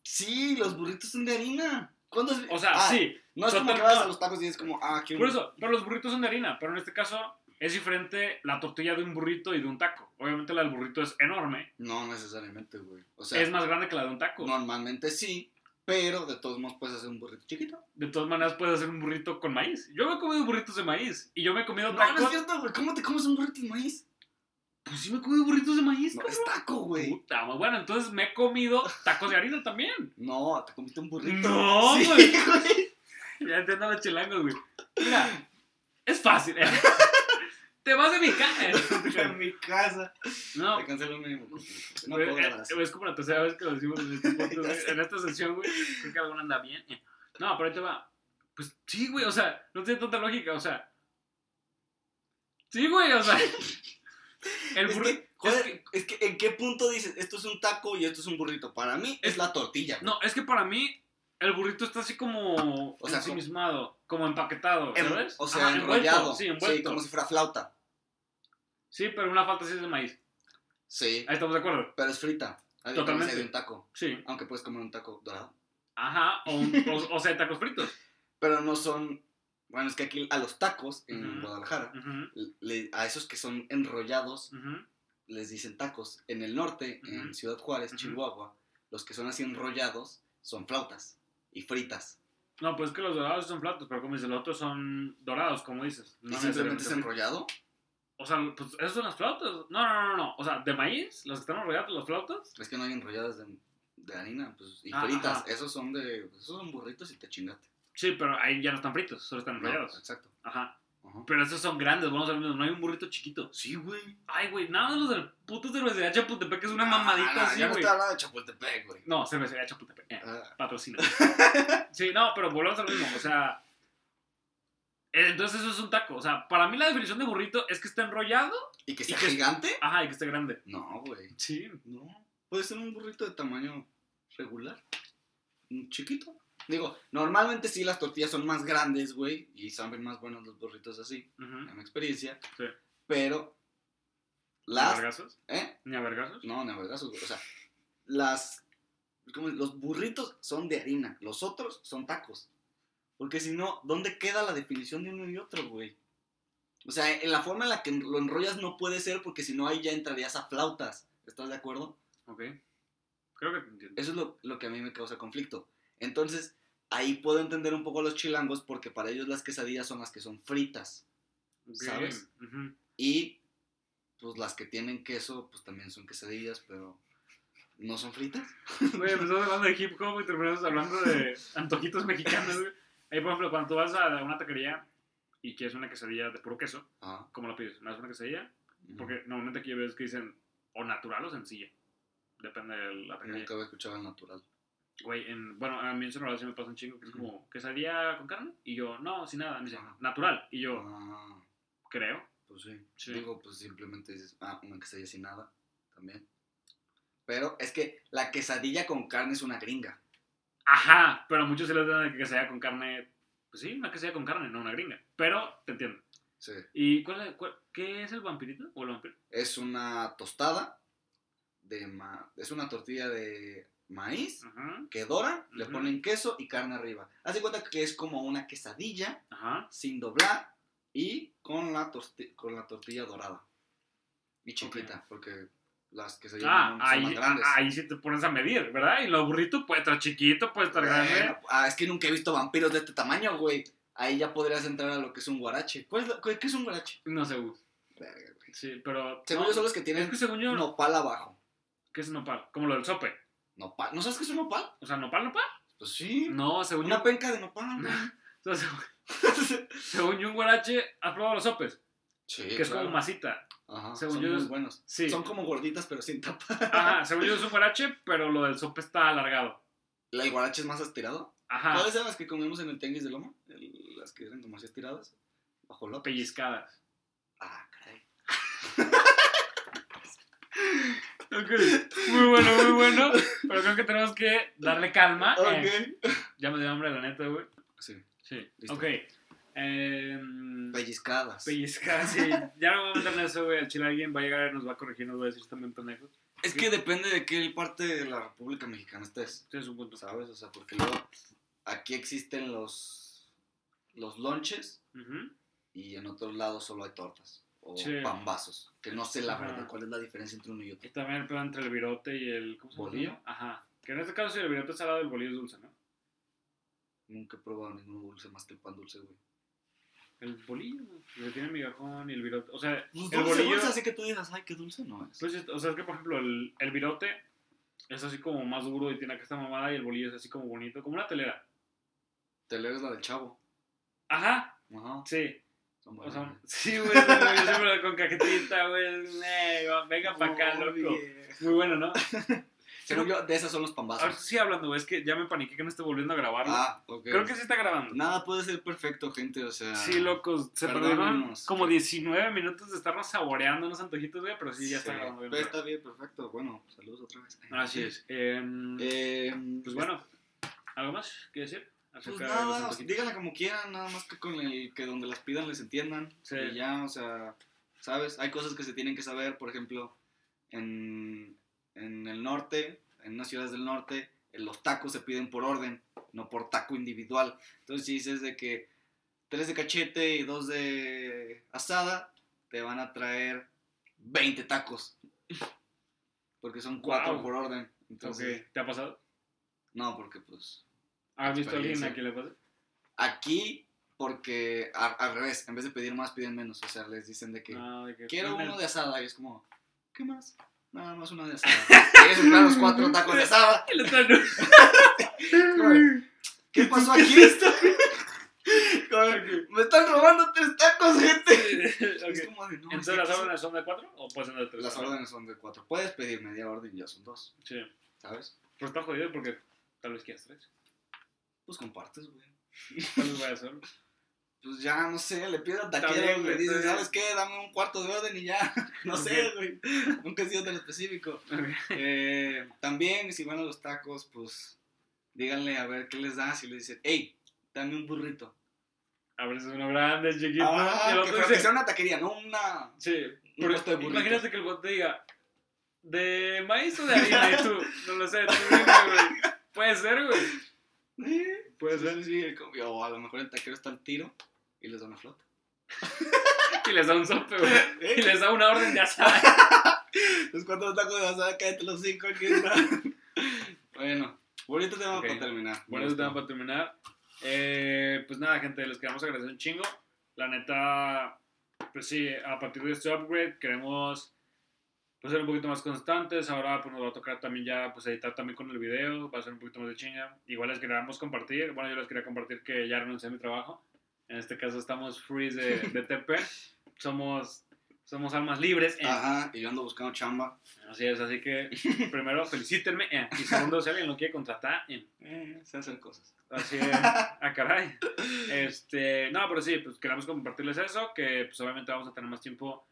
sí, los burritos son de harina. O sea, ah, sí. No es como que vas a los tacos y es como, ah, qué Por eso, pero los burritos son de harina. Pero en este caso es diferente la tortilla de un burrito y de un taco. Obviamente la del burrito es enorme. No necesariamente, güey. O sea, es más grande que la de un taco. Normalmente sí, pero de todos modos puedes hacer un burrito chiquito. De todas maneras puedes hacer un burrito con maíz. Yo me he comido burritos de maíz y yo me he comido tacos. No, no es cierto, güey. ¿Cómo te comes un burrito de maíz? Pues sí me he comido burritos de maíz, no, es taco, güey. Puta, bueno, entonces me he comido tacos de harina también. No, te comiste un burrito. No, sí, güey. Ya entiendo los chilangos, güey. Mira, es fácil. ¿eh? Te vas de mi casa. de mi casa. No. Te cancelo un mínimo. No puedo. Es como la tercera vez que lo decimos en este En esta sesión, güey. Creo que algo anda bien. No, pero ahí te va. Pues sí, güey. O sea, no tiene tanta lógica. O sea. Sí, güey. O sea. El burrito. Es que, es que, ¿en qué punto dices esto es un taco y esto es un burrito? Para mí es, la tortilla. No, es que para mí el burrito está así como o sea, ensimismado, como, empaquetado, ¿sabes? o sea, enrollado. sí, envuelto. Sí, como si fuera flauta. Sí, pero una flauta sí es de maíz. Sí. Ahí estamos de acuerdo. Pero es frita. Totalmente. de un taco. Sí. Aunque puedes comer un taco dorado. Ajá, o, o, sea, tacos fritos. Pero no son... Bueno, es que aquí a los tacos en Guadalajara, a esos que son enrollados, les dicen tacos. En el norte, en Ciudad Juárez, Chihuahua, los que son así enrollados son flautas y fritas. No, pues es que los dorados son flautas, pero como dices, los otros son dorados, como dices. No ¿Y simplemente es enrollado? O sea, pues esas son las flautas. No, no, no, no. O sea, de maíz, las que están enrolladas, las flautas. Es que no hay enrolladas de, de harina, pues, y ah, fritas. Esos son de. Esos son burritos y te chingaste. Sí, pero ahí ya no están fritos, solo están enrollados. exacto. Ajá. Pero esos son grandes, vamos a ver, no hay un burrito chiquito. Sí, güey. Ay, güey, nada más los del puto cervecería Chapultepec es una ah, mamadita así, güey. No estoy hablando de Chapultepec, güey. No, cervecería Chapultepec. Eh, ah. Patrocina. sí, no, pero volvemos a lo mismo. O sea, eh, entonces eso es un taco. O sea, para mí la definición de burrito es que esté enrollado. ¿Y que sea gigante? ajá, y que esté grande. No, güey. Sí. No. puede ser un burrito de tamaño regular, un chiquito. Digo, normalmente sí las tortillas son más grandes, güey, y saben más buenos los burritos así, en mi experiencia. Sí. Pero las... ¿Ni a vergazos? ¿Eh? ¿Ni a vergazos? No, ni a vergazos, güey. O sea, las... Como, los burritos son de harina, los otros son tacos. Porque si no, ¿dónde queda la definición de uno y otro, güey? O sea, en la forma en la que lo enrollas no puede ser porque si no ahí ya entrarías a flautas. ¿Estás de acuerdo? Ok. Creo que te entiendo. Eso es lo, lo, que a mí me causa conflicto. Entonces, ahí puedo entender un poco a los chilangos porque para ellos las quesadillas son las que son fritas. ¿Sabes? Y pues las que tienen queso, pues también son quesadillas, pero no son fritas. Güey, empezamos hablando de hip hop y terminamos hablando de antojitos mexicanos, güey. Ahí, por ejemplo, cuando tú vas a una taquería y quieres una quesadilla de puro queso, ¿cómo la pides? ¿Me das una quesadilla? Porque normalmente aquí ves que dicen o natural o sencilla. Depende de la taquería. Nunca había escuchado el natural. Güey, en, bueno, a mí en Sonora sí me pasa un chingo que es como, ¿quesadilla con carne? Y yo, no, sin nada. Me dice, natural. Y yo, ah. creo. Pues sí. Digo, pues simplemente dices, ah, una quesadilla sin nada. También. Pero es que la quesadilla con carne es una gringa. Ajá, pero muchos se les da que quesadilla con carne. Pues sí, una quesadilla con carne, no una gringa. Pero te entiendo. Sí. ¿Y cuál, es, qué es el vampirito o el vampiro? Es una tostada de ma es una tortilla de maíz que dora, le ponen queso y carne arriba. Haz de cuenta que es como una quesadilla sin doblar y con la, con la tortilla dorada. Y chiquita, porque las que se llaman ah, ahí, grandes. Ahí sí te pones a medir, ¿verdad? Y lo burrito puede estar chiquito, puede estar grande. Ah, es que nunca he visto vampiros de este tamaño, güey. Ahí ya podrías entrar a lo que es un guarache. ¿Qué es un guarache? No sé, güey. Sí, pero. Según yo son los que tienen es que nopal abajo. ¿Qué es nopal? Como lo del sope. Nopal. ¿No sabes qué es un nopal? O sea, ¿nopal, nopal? Pues sí. No, según Una penca de nopal. según yo, un guarache, ¿has probado los sopes? Sí. Que es como masita. Ajá, según son yo, muy buenos. Sí. Son como gorditas, pero sin tapa. Ajá, según yo es un guarache, pero lo del sope está alargado. ¿El guarache es más estirado? Ajá. ¿Cuáles eran las que comimos en el tenguis de loma? las que eran como así estiradas. Bajo lotes. Pellizcadas. Ah, caray. Ok, muy bueno, muy bueno. Pero creo que tenemos que darle calma. Ok. Eh, ya me dio hambre, la neta, güey. Sí. Sí. Listo. Ok. Eh, pellizcadas. Pellizcadas, sí. ya no vamos a meter en eso, güey. Al chile alguien va a llegar y nos va a corregir, nos va a decir también pendejos. Es que depende de qué parte de la República Mexicana estés. Sí, es un punto. ¿Sabes? O sea, porque luego aquí existen los, los lonches y en otros lados solo hay tortas o pambazos. Que no sé la verdad cuál es la diferencia entre uno y otro. Y también el plan entre el virote y el. ¿Cómo se ¿Bolillo? Ajá. Que en este caso, si el virote es salado, el bolillo es dulce, ¿no? Nunca he probado ningún dulce más que el pan dulce, güey. El bolillo, le tiene migajón y el virote. O sea, pues el bolillo. Dulce, así que tú digas, ay, qué dulce no es. Pues, o sea, es que por ejemplo, el, el virote es así como más duro y tiene acá esta mamada y el bolillo es así como bonito, como una telera. Telera es la del chavo. Ajá. Ajá. Sí. Son o sea, sí, güey, siempre con cajetita, güey. venga para acá, loco. Muy bueno, ¿no? Según yo, de esas son los pambazos. Ahora sí hablando, güey, es que ya me paniqué que no esté volviendo a grabar. Ah, ok. Creo que sí está grabando. Nada puede ser perfecto, gente, o sea... Sí, locos, se perdieron como 19 minutos de estarnos saboreando unos antojitos, güey, pero sí, ya está grabando. Bien, está bien, perfecto. Bueno, saludos otra vez. Así es. Em, em, pues bueno, ¿algo más que decir? Pues nada, díganla como quieran, nada más que con el que donde las pidan les entiendan. Sí. Y ya, o sea, ¿sabes? Hay cosas que se tienen que saber, por ejemplo, en en el norte, en unas ciudades del norte, los tacos se piden por orden, no por taco individual. Entonces, si dices de que tres de cachete y dos de asada, te van a traer 20 tacos. Porque son cuatro por orden. Entonces, ¿Te ha pasado? No, porque pues... ¿Has visto a alguien a quien le pasa? Aquí, porque al revés, en vez de pedir más, piden menos. O sea, les dicen de que, ah, quiero uno de asada y es como, ¿qué más? Nada más una de asada. Quieres comprar los cuatro tacos de asada. El otro no. ¿Qué pasó aquí? Me están robando tres tacos, gente. Es como de, no, Entonces, ¿las órdenes son de cuatro o pueden ser de tres? Las órdenes son de cuatro. Puedes pedir media orden y ya son dos. Sí. ¿Sabes? Pero está jodido porque tal vez quieras tres. Pues compartes, güey. ¿Cuántos voy a hacer? pues ya, no sé, le pides al taquero, le dices, ¿sabes qué? Dame un cuarto de orden y ya. no sé, güey. Nunca he sido tan específico. Eh, también, si van a los tacos, pues díganle a ver qué les da. Si le dicen, hey, dame un burrito. A ver, es uno grande, chiquito. Ah, que, que sea una taquería, no una. Sí, pero imagínate que el bote diga, ¿de maíz o de harina? y tú, no lo sé, tú dime, güey. Puede ser, güey. Puede ser. Sí, o a lo mejor el taquero está al tiro y les da una flota. y les da un sope, güey. Y les da una orden de asada. Los cuatro tacos de asada, cállate los cinco aquí está. bueno, bonito tema para terminar. Bonito tema para terminar. Eh, pues nada, gente, les queremos agradecer un chingo. La neta, pues sí, a partir de este upgrade queremos pues, ser un poquito más constantes. Ahora pues nos va a tocar también ya pues editar también con el video, va a ser un poquito más de chinga. Igual les queríamos compartir, bueno, yo les quería compartir que ya renuncié a mi trabajo. En este caso estamos free de, de TP. somos, somos almas libres. Eh. Ajá, y yo ando buscando chamba. Así es, así que primero felicítenme. Eh. Y segundo, si alguien lo quiere contratar, eh. eh se hacen cosas. Así es. Ah, caray. Este, no, pero sí, pues queremos compartirles eso, que pues obviamente vamos a tener más tiempo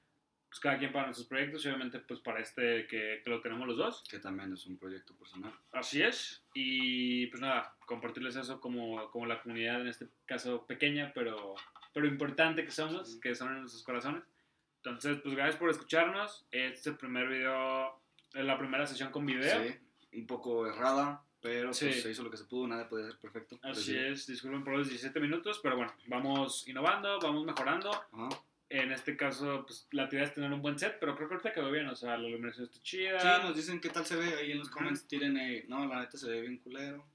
pues cada quien para nuestros proyectos y obviamente pues para este que, que, lo tenemos los dos. Que también es un proyecto personal. Así es. Y pues nada, compartirles eso como, como la comunidad, en este caso pequeña, pero, pero importante que somos, que son en nuestros corazones. Entonces, pues gracias por escucharnos. Este es el primer video, la primera sesión con video. Sí, un poco errada, pero pues, se hizo lo que se pudo, nada puede ser perfecto. Así es, disculpen por los 17 minutos, pero bueno, vamos innovando, vamos mejorando. Ajá. En este caso, pues la actividad es tener un buen set, pero creo que ahorita quedó bien, o sea, la iluminación está chida. Sí, nos dicen qué tal se ve ahí en los comments, tiren, eh, no, la neta se ve bien culero.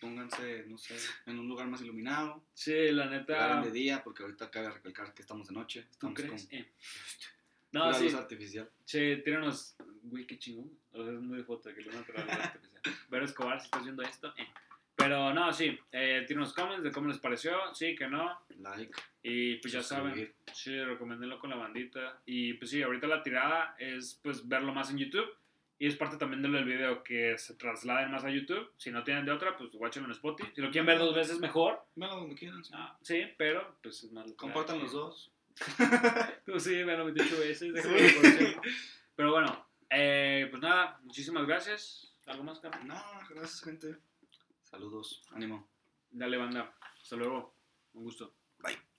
Pónganse, no sé, en un lugar más iluminado. Sí, la neta. de día, porque ahorita cabe recalcar que estamos de noche. Estamos ¿Tú crees? Con... Eh. No, sí. luz artificial. Sí, tíranos. Güey, qué chingón. O sea, es muy de foto que luz natural artificial. Ver Escobar, si estás viendo esto. Eh. Pero no, sí, eh, tiene unos comments de cómo les pareció, sí, que no. Like. Y pues ya saben, sí, recomendenlo con la bandita. Y pues sí, ahorita la tirada es pues verlo más en YouTube. Y es parte también de lo del video, que se trasladen más a YouTube. Si no tienen de otra, pues watchenlo en Spotify. Si lo quieren ver dos veces, mejor. Véanlo donde quieran. Sí, ah, sí pero pues es más... Compartan los dos. pues sí, véanlo 28 veces. Pero bueno, eh, pues nada, muchísimas gracias. ¿Algo más, Carlos? No, gracias, gente. Saludos, ánimo. Dale, banda. Hasta luego. Un gusto. Bye.